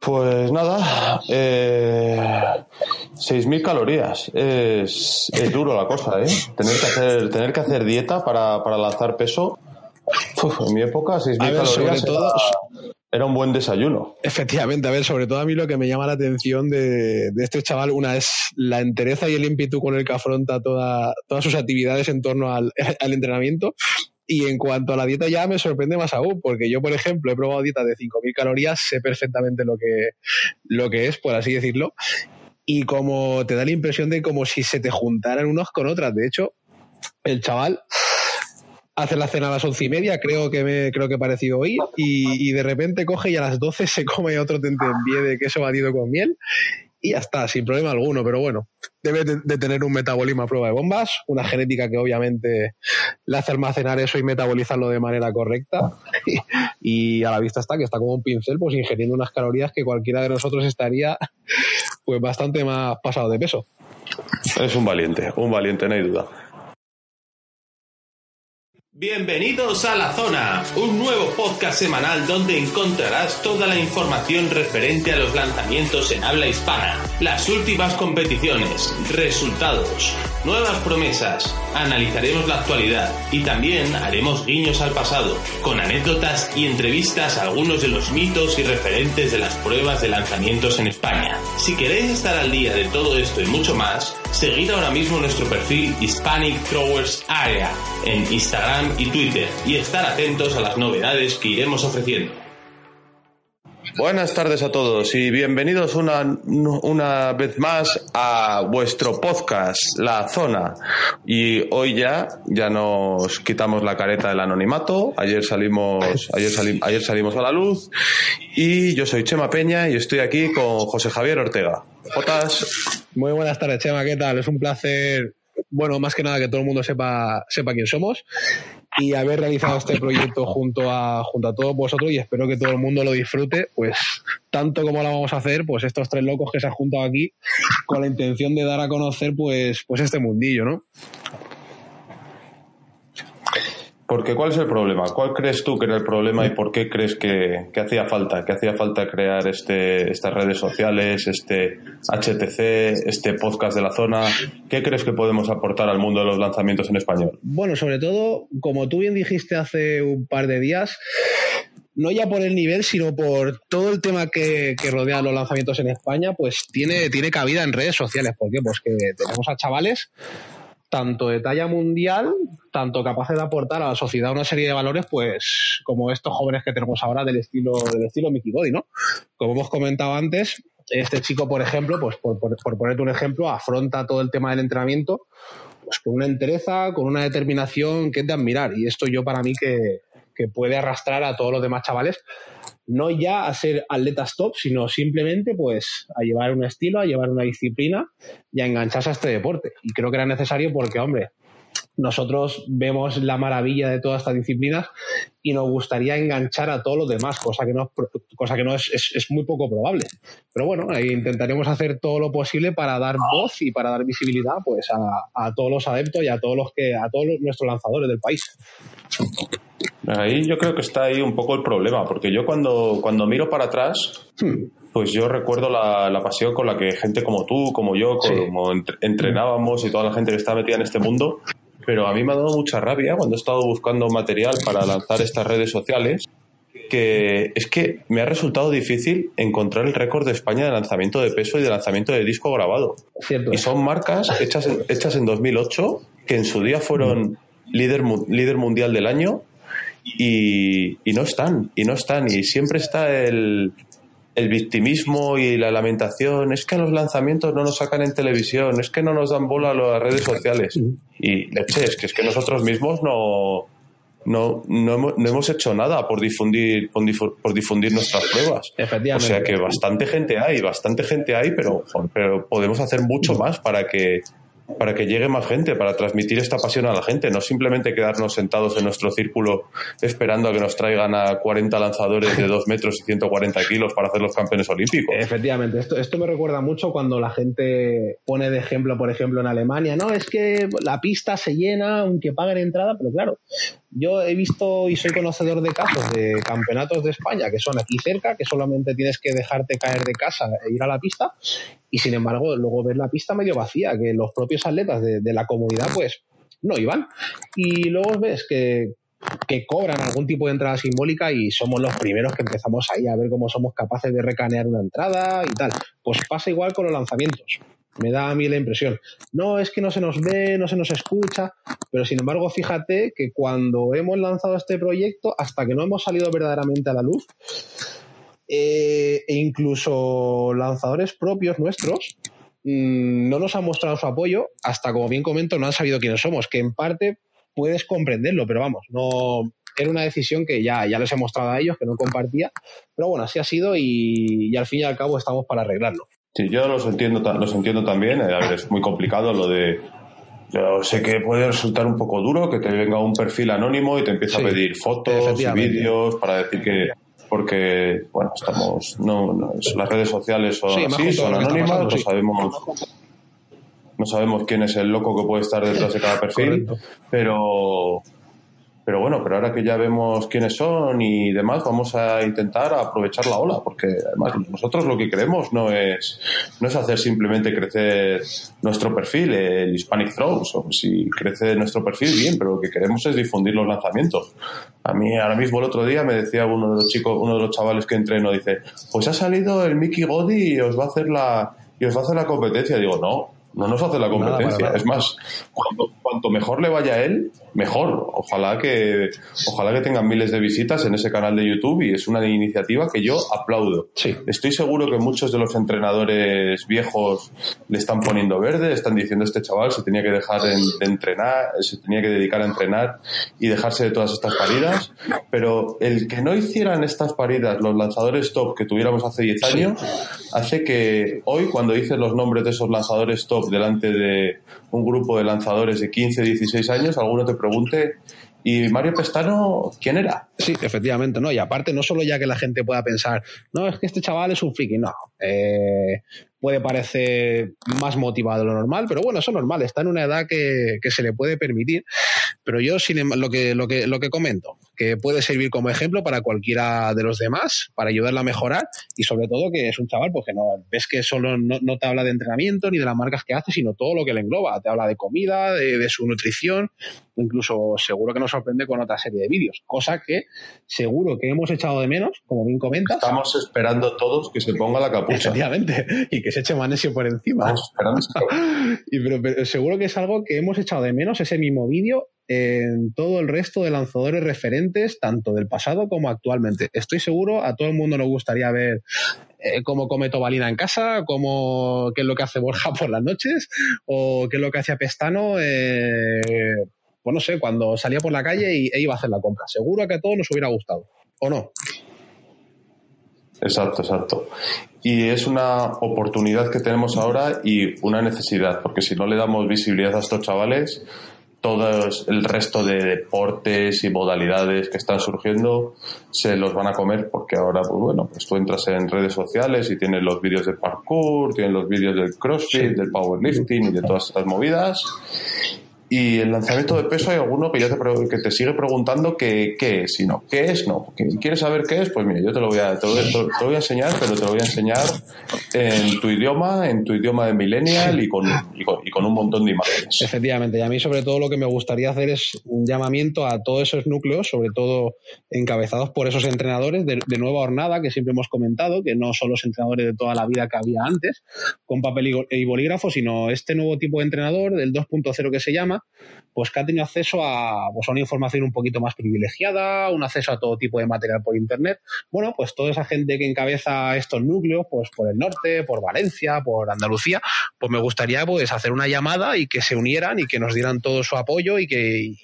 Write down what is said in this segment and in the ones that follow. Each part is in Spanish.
Pues nada, eh, 6.000 calorías. Es, es, duro la cosa, ¿eh? Tener que hacer, tener que hacer dieta para, para lanzar peso. Uf, en mi época, 6.000 calorías todo, era, era, un buen desayuno. Efectivamente, a ver, sobre todo a mí lo que me llama la atención de, de este chaval, una es la entereza y el ímpetu con el que afronta toda, todas sus actividades en torno al, al entrenamiento. Y en cuanto a la dieta ya me sorprende más aún, porque yo, por ejemplo, he probado dieta de 5.000 calorías, sé perfectamente lo que, lo que es, por así decirlo, y como te da la impresión de como si se te juntaran unos con otras. De hecho, el chaval hace la cena a las once y media, creo que me creo que he parecido oír, y, y, de repente coge y a las doce se come otro tentempié de queso batido con miel y ya está, sin problema alguno, pero bueno, debe de, tener un metabolismo a prueba de bombas, una genética que obviamente le hace almacenar eso y metabolizarlo de manera correcta, y, y, a la vista está que está como un pincel, pues ingiriendo unas calorías que cualquiera de nosotros estaría pues bastante más pasado de peso. Es un valiente, un valiente, no hay duda. Bienvenidos a La Zona, un nuevo podcast semanal donde encontrarás toda la información referente a los lanzamientos en habla hispana, las últimas competiciones, resultados, nuevas promesas, analizaremos la actualidad y también haremos guiños al pasado, con anécdotas y entrevistas a algunos de los mitos y referentes de las pruebas de lanzamientos en España. Si queréis estar al día de todo esto y mucho más, seguid ahora mismo nuestro perfil Hispanic Throwers Area en Instagram y Twitter y estar atentos a las novedades que iremos ofreciendo. Buenas tardes a todos y bienvenidos una, una vez más a vuestro podcast, La Zona. Y hoy ya, ya nos quitamos la careta del anonimato. Ayer salimos, ayer, sali, ayer salimos a la luz. Y yo soy Chema Peña y estoy aquí con José Javier Ortega. Jotas. Muy buenas tardes, Chema, ¿qué tal? Es un placer bueno, más que nada que todo el mundo sepa, sepa quién somos y haber realizado este proyecto junto a, junto a todos vosotros y espero que todo el mundo lo disfrute, pues tanto como lo vamos a hacer, pues estos tres locos que se han juntado aquí con la intención de dar a conocer pues, pues este mundillo, ¿no? Porque ¿cuál es el problema? ¿Cuál crees tú que era el problema y por qué crees que, que hacía falta? Que hacía falta crear este, estas redes sociales, este HTC, este podcast de la zona. ¿Qué crees que podemos aportar al mundo de los lanzamientos en español? Bueno, sobre todo, como tú bien dijiste hace un par de días, no ya por el nivel, sino por todo el tema que, que, rodea los lanzamientos en España, pues tiene, tiene cabida en redes sociales. ¿Por qué? Pues que tenemos a chavales tanto de talla mundial, tanto capaces de aportar a la sociedad una serie de valores, pues como estos jóvenes que tenemos ahora del estilo, del estilo Mickey Body, ¿no? Como hemos comentado antes, este chico, por ejemplo, pues por, por, por ponerte un ejemplo, afronta todo el tema del entrenamiento pues con una entereza, con una determinación que es de admirar. Y esto yo para mí que, que puede arrastrar a todos los demás chavales no ya a ser atletas top, sino simplemente pues a llevar un estilo, a llevar una disciplina y a engancharse a este deporte. Y creo que era necesario porque, hombre, nosotros vemos la maravilla de todas estas disciplinas y nos gustaría enganchar a todos los demás, cosa que no, cosa que no es, es, muy poco probable. Pero bueno, intentaremos hacer todo lo posible para dar voz y para dar visibilidad pues, a, a todos los adeptos y a todos los que, a todos los, nuestros lanzadores del país. Ahí yo creo que está ahí un poco el problema, porque yo cuando, cuando miro para atrás, hmm. pues yo recuerdo la, la, pasión con la que gente como tú, como yo, como sí. entrenábamos y toda la gente que está metida en este mundo, pero a mí me ha dado mucha rabia cuando he estado buscando material para lanzar estas redes sociales, que es que me ha resultado difícil encontrar el récord de España de lanzamiento de peso y de lanzamiento de disco grabado. Cierto. Y son marcas hechas en, hechas en 2008 que en su día fueron líder, líder mundial del año y, y, no están, y no están, y siempre está el, el, victimismo y la lamentación, es que los lanzamientos no nos sacan en televisión, es que no nos dan bola a las redes sociales. Y leche, es que es que nosotros mismos no, no, no, hemos, no hemos hecho nada por difundir, por, difu por difundir nuestras pruebas. O sea que bastante gente hay, bastante gente hay, pero, pero podemos hacer mucho más para que para que llegue más gente, para transmitir esta pasión a la gente, no simplemente quedarnos sentados en nuestro círculo esperando a que nos traigan a 40 lanzadores de 2 metros y 140 kilos para hacer los campeones olímpicos. Efectivamente, esto, esto me recuerda mucho cuando la gente pone de ejemplo, por ejemplo, en Alemania, no, es que la pista se llena aunque paguen entrada, pero claro, yo he visto y soy conocedor de casos de campeonatos de España que son aquí cerca, que solamente tienes que dejarte caer de casa e ir a la pista, y sin embargo luego ver la pista medio vacía, que los propios atletas de, la comunidad pues no iban. Y luego ves que, cobran algún tipo de entrada simbólica y somos los primeros que empezamos ahí a ver cómo somos capaces de recanear una entrada y tal. Pues pasa igual con los lanzamientos. Me da a mí la impresión. No, es que no se nos ve, no se nos escucha, pero sin embargo, fíjate que cuando hemos lanzado este proyecto, hasta que no hemos salido verdaderamente a la luz, eh, e incluso lanzadores propios nuestros, mm, no nos han mostrado su apoyo, hasta como bien comento, no han sabido quiénes somos, que en parte puedes comprenderlo, pero vamos, no era una decisión que ya, ya les he mostrado a ellos, que no compartía, pero bueno, así ha sido y al fin y al cabo estamos para arreglarlo. Sí, yo los entiendo, los entiendo también. Eh, a ver, es muy complicado lo de. Yo sé que puede resultar un poco duro que te venga un perfil anónimo y te empiece a pedir fotos y vídeos para decir que. Porque, bueno, estamos. No, las redes sociales son así, son anónimas, no sabemos. No sabemos quién es el loco que puede estar detrás de cada perfil, pero pero bueno, pero ahora que ya vemos quiénes son y demás, vamos a intentar aprovechar la ola, porque además nosotros lo que queremos no es, no es hacer simplemente crecer nuestro perfil, el Hispanic Throws, o si crece nuestro perfil, bien, pero lo que queremos es difundir los lanzamientos. A mí ahora mismo el otro día me decía uno de los chicos, uno de los chavales que entreno, dice, pues ha salido el Mickey Godi y os va a hacer la, y os va a hacer la competencia. Digo, no, no nos hace la competencia. Es más, cuanto, cuanto, mejor le vaya a él, mejor. Ojalá que, ojalá que tengan miles de visitas en ese canal de YouTube y es una iniciativa que yo aplaudo. Sí. Estoy seguro que muchos de los entrenadores viejos le están poniendo verde, están diciendo este chaval se tenía que dejar de, entrenar, se tenía que dedicar a entrenar y dejarse de todas estas paridas, pero el que no hicieran estas paridas los lanzadores top que tuviéramos hace 10 años hace que hoy cuando dices los nombres de esos lanzadores top delante de un grupo de lanzadores de 15, 16 años, alguno te pregunte, ¿y Mario Pestano quién era? Sí, efectivamente, ¿no? Y aparte, no solo ya que la gente pueda pensar, no, es que este chaval es un friki, no. Eh, puede parecer más motivado de lo normal, pero bueno, eso es normal, está en una edad que, se le puede permitir. Pero yo, sin em, lo que, lo, que, lo que comento, que puede servir como ejemplo para cualquiera de los demás, para ayudarle a mejorar y sobre todo que es un chaval porque no ves que solo no, te habla de entrenamiento ni de las marcas que hace, sino todo lo que le engloba. Te habla de comida, de, de su nutrición, incluso seguro que nos sorprende con otra serie de vídeos, cosa que seguro que hemos echado de menos, como bien comentas. Estamos esperando todos que se ponga la capucha. Efectivamente, y que se eche magnesio por encima. y pero, seguro que es algo que hemos echado de menos, ese mismo vídeo, en todo el resto de lanzadores referentes, tanto del pasado como actualmente. Estoy seguro, a todo el mundo nos gustaría ver eh, cómo come Tobalina en casa, cómo, qué es lo que hace Borja por las noches, o qué es lo que hacía Pestano. Eh, pues no sé, cuando salía por la calle y, e iba a hacer la compra. Seguro que a todos nos hubiera gustado, ¿o no? Exacto, exacto. Y es una oportunidad que tenemos ahora y una necesidad, porque si no le damos visibilidad a estos chavales, todo el resto de deportes y modalidades que están surgiendo se los van a comer porque ahora, pues bueno, pues tú entras en redes sociales y tienes los vídeos de parkour, tienes los vídeos del crossfit, del powerlifting y de todas estas movidas y el lanzamiento de peso hay alguno que ya te, que te sigue preguntando qué, es y no. ¿Qué es? No. ¿Quieres saber qué es? Pues mira, yo te lo, voy a, te lo, voy a enseñar, pero te lo voy a enseñar en tu idioma, en tu idioma de millennial y con, y con, un montón de imágenes. Efectivamente, y a mí sobre todo lo que me gustaría hacer es un llamamiento a todos esos núcleos, sobre todo encabezados por esos entrenadores de, de nueva hornada que siempre hemos comentado, que no son los entrenadores de toda la vida que había antes, con papel y bolígrafo, sino este nuevo tipo de entrenador, del 2.0 que se llama, pues que ha tenido acceso a, pues, a una información un poquito más privilegiada, un acceso a todo tipo de material por Internet. Bueno, pues toda esa gente que encabeza estos núcleos, pues por el norte, por Valencia, por Andalucía, pues me gustaría pues hacer una llamada y que se unieran y que nos dieran todo su apoyo y que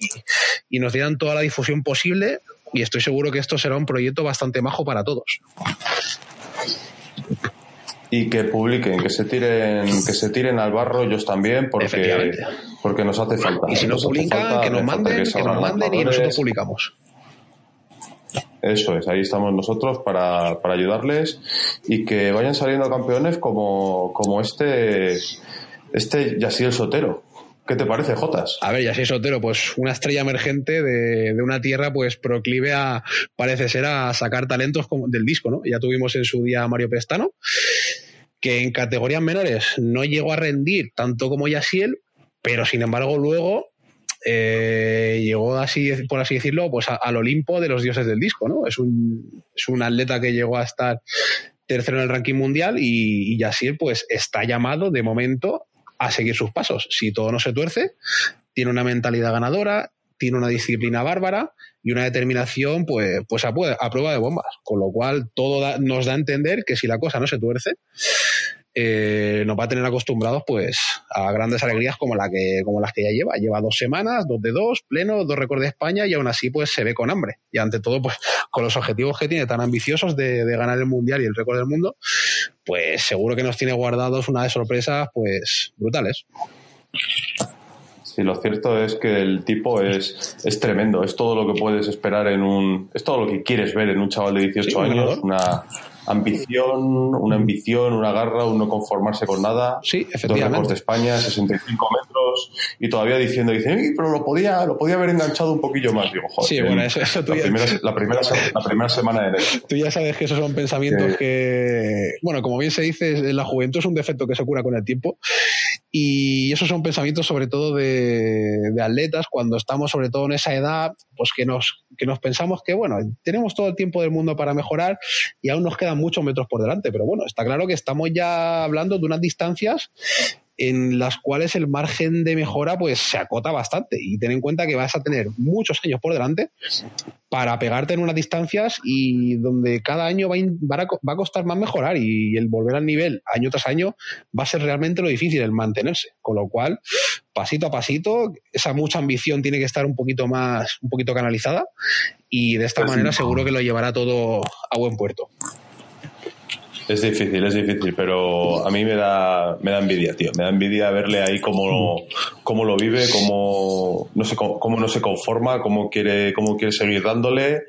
y nos dieran toda la difusión posible y estoy seguro que esto será un proyecto bastante majo para todos. Y que publiquen, que se tiren, que se tiren al barro ellos también, porque, porque nos hace falta. Y si no publican, que nos manden, que, nos manden y nosotros publicamos. Eso es, ahí estamos nosotros para, para ayudarles y que vayan saliendo campeones como, como este, este el Sotero. ¿Qué te parece, Jotas? A ver, ya Sotero, pues una estrella emergente de, de, una tierra pues proclive a, parece ser, a sacar talentos como, del disco, ¿no? Ya tuvimos en su día a Mario Pestano, que en categorías menores no llegó a rendir tanto como Yasiel, pero sin embargo luego eh, llegó así, por así decirlo, pues al Olimpo de los dioses del disco, ¿no? Es un, es un atleta que llegó a estar tercero en el ranking mundial y, y pues está llamado de momento a seguir sus pasos. Si todo no se tuerce, tiene una mentalidad ganadora, tiene una disciplina bárbara y una determinación pues, pues a, prueba de bombas. Con lo cual todo nos da a entender que si la cosa no se tuerce, eh, nos va a tener acostumbrados pues a grandes alegrías como, la que, como las que ya lleva. Lleva dos semanas, dos de dos, pleno, dos récords de España y aún así pues se ve con hambre. Y ante todo pues con los objetivos que tiene tan ambiciosos de, de ganar el Mundial y el récord del mundo, pues seguro que nos tiene guardados una de sorpresas pues brutales. Sí, lo cierto es que el tipo es, es tremendo, es todo lo que puedes esperar en un... es todo lo que quieres ver en un chaval de 18 años, una ambición, una ambición, una garra, un no conformarse con nada. Sí, efectivamente. Dos de España, 65 metros, y todavía diciendo, dicen, pero lo podía, lo podía haber enganchado un poquillo más. Digo, joder, sí, bueno, eso, la, primera, la, primera, la, primera, semana de enero. Tú ya sabes que esos son pensamientos que, bueno, como bien se dice, la juventud es un defecto que se cura con el tiempo, y esos son pensamientos sobre todo de, atletas cuando estamos sobre todo en esa edad, pues que nos, que nos pensamos que, bueno, tenemos todo el tiempo del mundo para mejorar y aún nos quedan muchos metros por delante, pero bueno, está claro que estamos ya hablando de unas distancias en las cuales el margen de mejora pues se acota bastante. Y ten en cuenta que vas a tener muchos años por delante para pegarte en unas distancias y donde cada año va, va, a costar más mejorar. Y el volver al nivel año tras año va a ser realmente lo difícil el mantenerse. Con lo cual pasito a pasito esa mucha ambición tiene que estar un poquito más un poquito canalizada. Y de esta pues manera seguro que lo llevará todo a buen puerto. Es difícil, es difícil, pero a mí me da, me da envidia, tío. Me da envidia verle ahí cómo, cómo lo vive, cómo no, se, cómo no se conforma, cómo quiere, cómo quiere seguir dándole.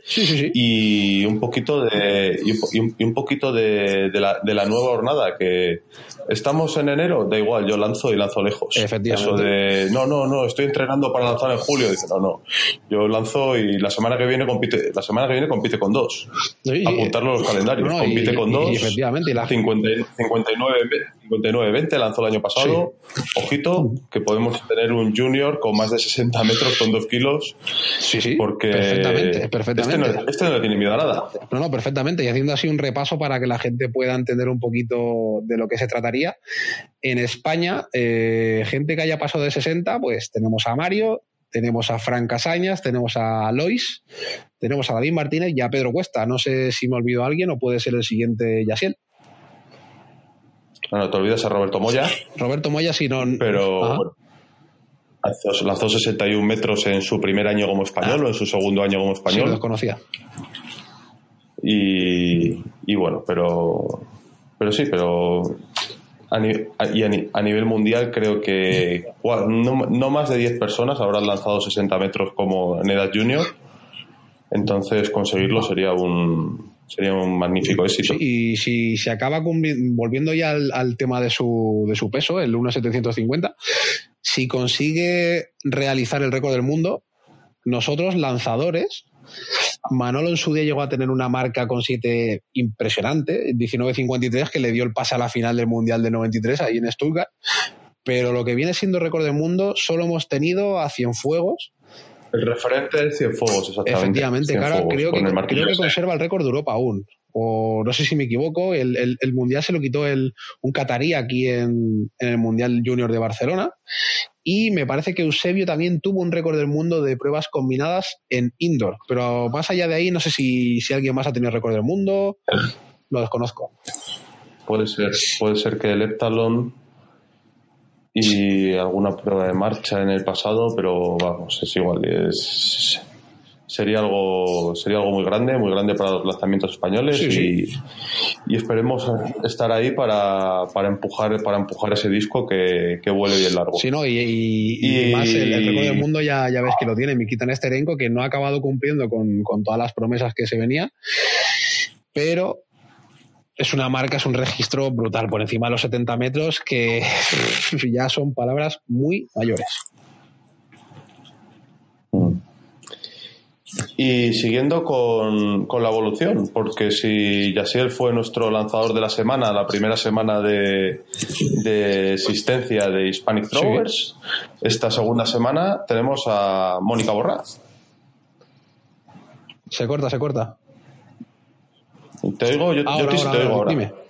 Y un poquito de, y un, poquito de, de, la, de la nueva jornada, que estamos en enero, da igual, yo lanzo y lanzo lejos. Efectivamente. Eso de, no, no, no, estoy entrenando para lanzar en julio. Dice, no, no, yo lanzo y la semana que viene compite, la semana que viene compite con dos. Apuntarlo en los calendarios, compite con dos. Efectivamente y la... 59-20 lanzó el año pasado. Ojito, que podemos tener un junior con más de 60 metros con 2 kilos. Sí, sí. Porque perfectamente, perfectamente. Este, no, este no tiene miedo a nada. No, no, perfectamente. Y haciendo así un repaso para que la gente pueda entender un poquito de lo que se trataría. En España, eh, gente que haya pasado de 60, pues tenemos a Mario, tenemos a Fran Casañas, tenemos a Lois, tenemos a David Martínez y a Pedro Cuesta. No sé si me olvido a alguien o puede ser el siguiente Yasiel. No, te olvidas a Roberto Moya. Roberto Moya, si no. Pero lanzó 61 metros en su primer año como español ah. o en su segundo año como español. Sí, los conocía. Y, y bueno, pero. Pero sí, pero a, y a, nivel mundial creo que no, más de 10 personas habrán lanzado 60 metros como en edad junior. Entonces conseguirlo sería un, sería un magnífico éxito. y si se acaba volviendo ya al, tema de su, de su peso, el 1,750, si consigue realizar el récord del mundo, nosotros lanzadores Manolo en su día llegó a tener una marca con 7 impresionante, 19.53, que le dio el pase a la final del Mundial de 93 ahí en Stuttgart. Pero lo que viene siendo récord del mundo, solo hemos tenido a Cienfuegos. El referente del Cienfuegos, exactamente. Efectivamente, creo, que, creo que conserva el récord de Europa aún o no sé si me equivoco, el, el, Mundial se lo quitó el, un catarí aquí en, en, el Mundial Junior de Barcelona. Y me parece que Eusebio también tuvo un récord del mundo de pruebas combinadas en indoor. Pero más allá de ahí, no sé si, si alguien más ha tenido récord del mundo. Lo desconozco. Puede ser, puede ser que el heptalon y alguna prueba de marcha en el pasado, pero vamos, es igual. Sería algo sería algo muy grande, muy grande para los lanzamientos españoles y, y, esperemos estar ahí para, para, empujar para empujar ese disco que, que vuele bien largo. Sí, no, y, y, más el, el récord del mundo ya, ya ves que lo tiene Mikita Nesterenko, que no ha acabado cumpliendo con, con todas las promesas que se venía, pero es una marca, es un registro brutal por encima de los 70 metros que ya son palabras muy mayores. Y siguiendo con, con, la evolución, porque si Yasiel fue nuestro lanzador de la semana, la primera semana de, de existencia de Hispanic Throwers, sí. esta segunda semana tenemos a Mónica Borraz. Se corta, se corta. ¿Te oigo? Yo, ahora, yo te, ahora, te oigo ahora. Dime.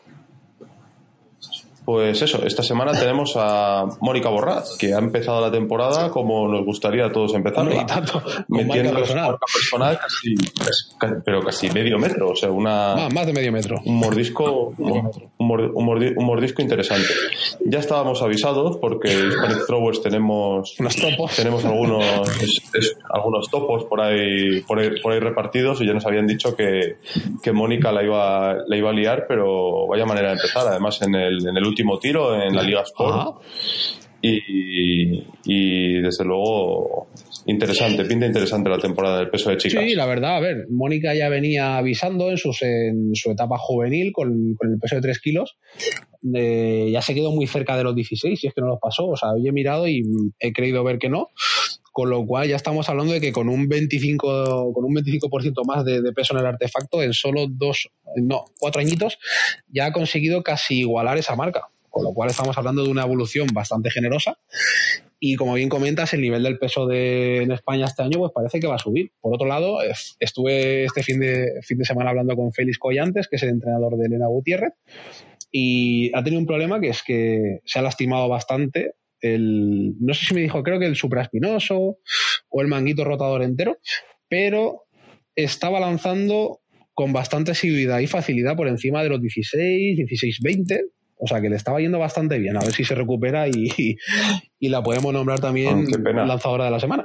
Pues eso, esta semana tenemos a Mónica Borraz, que ha empezado la temporada como nos gustaría a todos empezarla. tanto, metiendo marca personal. personal casi, casi, pero casi medio metro, o sea, una más, más de medio metro. Un mordisco, un, un, mordi, un, mordisco interesante. Ya estábamos avisados porque Hispanic Throwers tenemos Unos topos. tenemos algunos es, es, algunos topos por ahí, por ahí por ahí repartidos y ya nos habían dicho que, que Mónica la iba la iba a liar, pero vaya manera de empezar. Además en el en el último tiro en la Liga Sport. Y, y, desde luego interesante, pinta interesante la temporada del peso de chicas. Sí, la verdad, a ver, Mónica ya venía avisando en, sus, en su etapa juvenil con, con, el peso de 3 kilos. Eh, ya se quedó muy cerca de los 16, si es que no los pasó. O sea, hoy he mirado y he creído ver que no. Con lo cual ya estamos hablando de que con un 25, con un 25% más de, peso en el artefacto, en solo dos, no, cuatro añitos, ya ha conseguido casi igualar esa marca con lo cual estamos hablando de una evolución bastante generosa. Y como bien comentas, el nivel del peso de, en España este año pues parece que va a subir. Por otro lado, estuve este fin de, fin de semana hablando con Félix Collantes, que es el entrenador de Elena Gutiérrez, y ha tenido un problema que es que se ha lastimado bastante el, no sé si me dijo, creo que el supraespinoso o el manguito rotador entero, pero estaba lanzando con bastante asiduidad y facilidad por encima de los 16, 16, 20, o sea que le estaba yendo bastante bien. A ver si se recupera y, y, la podemos nombrar también oh, lanzadora de la semana.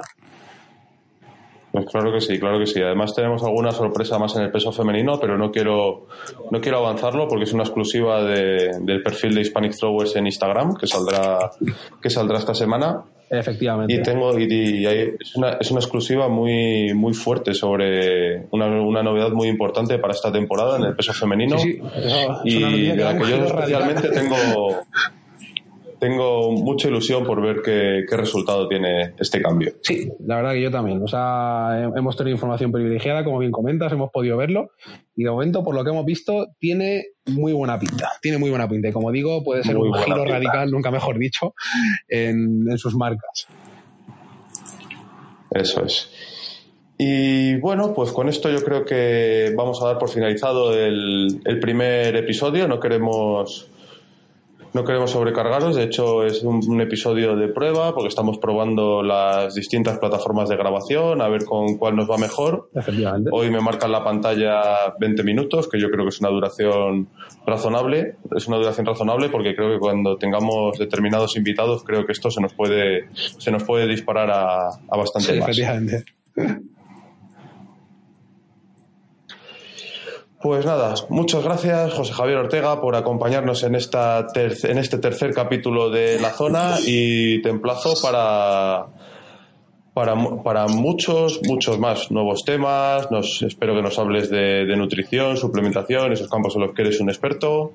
Pues claro que sí, claro que sí. Además tenemos alguna sorpresa más en el peso femenino, pero no quiero, no quiero avanzarlo porque es una exclusiva de, del perfil de Hispanic Throwers en Instagram que saldrá, que saldrá esta semana. Efectivamente. Y tengo y, y hay, es, una, es una exclusiva muy muy fuerte sobre una, una, novedad muy importante para esta temporada en el peso femenino. Sí, sí. Eso, y de la que yo especialmente tengo tengo mucha ilusión por ver qué, qué, resultado tiene este cambio. Sí, la verdad que yo también. O sea, hemos tenido información privilegiada, como bien comentas, hemos podido verlo. Y de momento, por lo que hemos visto, tiene muy buena pinta. Tiene muy buena pinta. Y como digo, puede ser muy un giro pinta. radical, nunca mejor dicho, en, en sus marcas. Eso es. Y bueno, pues con esto yo creo que vamos a dar por finalizado el, el primer episodio. No queremos no queremos sobrecargaros, de hecho es un, un, episodio de prueba porque estamos probando las distintas plataformas de grabación a ver con cuál nos va mejor. Hoy me marcan la pantalla 20 minutos, que yo creo que es una duración razonable. Es una duración razonable porque creo que cuando tengamos determinados invitados creo que esto se nos puede, se nos puede disparar a, a bastante sí, más. Pues nada, muchas gracias José Javier Ortega por acompañarnos en, esta en este tercer capítulo de La Zona y te emplazo para, para, para muchos, muchos más nuevos temas. Nos, espero que nos hables de, de, nutrición, suplementación, esos campos en los que eres un experto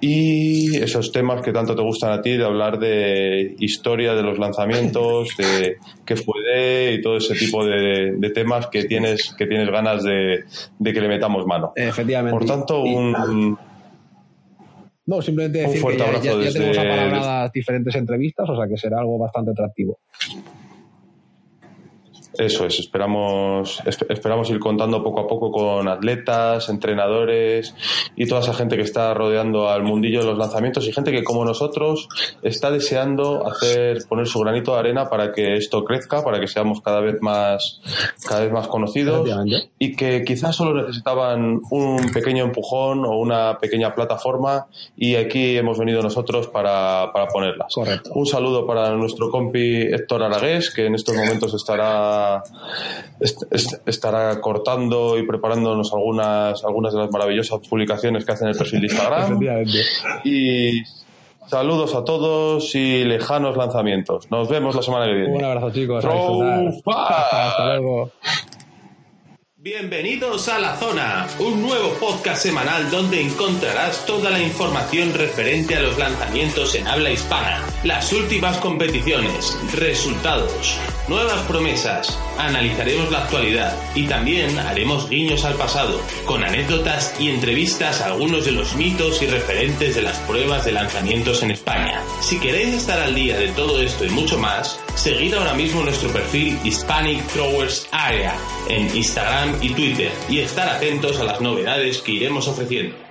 y esos temas que tanto te gustan a ti, de hablar de historia de los lanzamientos, de qué fue de y todo ese tipo de, de temas que tienes, que tienes ganas de, de, que le metamos mano. Efectivamente. Por tanto, un... No, simplemente decir un fuerte que ya, abrazo ya, ya desde... tenemos apalabradas diferentes entrevistas, o sea que será algo bastante atractivo. Eso es, esperamos, esperamos ir contando poco a poco con atletas, entrenadores y toda esa gente que está rodeando al mundillo de los lanzamientos y gente que como nosotros está deseando hacer, poner su granito de arena para que esto crezca, para que seamos cada vez más, cada vez más conocidos y que quizás solo necesitaban un pequeño empujón o una pequeña plataforma y aquí hemos venido nosotros para, para ponerlas. Correcto. Un saludo para nuestro compi Héctor Aragués que en estos momentos estará estará estará cortando y preparándonos algunas algunas de las maravillosas publicaciones que hace en el perfil de Instagram. y saludos a todos y lejanos lanzamientos. Nos vemos la semana que viene. Un abrazo, chicos. Hasta luego. Bienvenidos a La Zona, un nuevo podcast semanal donde encontrarás toda la información referente a los lanzamientos en habla hispana, las últimas competiciones, resultados, nuevas promesas, analizaremos la actualidad y también haremos guiños al pasado, con anécdotas y entrevistas a algunos de los mitos y referentes de las pruebas de lanzamientos en España. Si queréis estar al día de todo esto y mucho más, seguid ahora mismo nuestro perfil Hispanic Throwers Area en Instagram y Twitter y estar atentos a las novedades que iremos ofreciendo.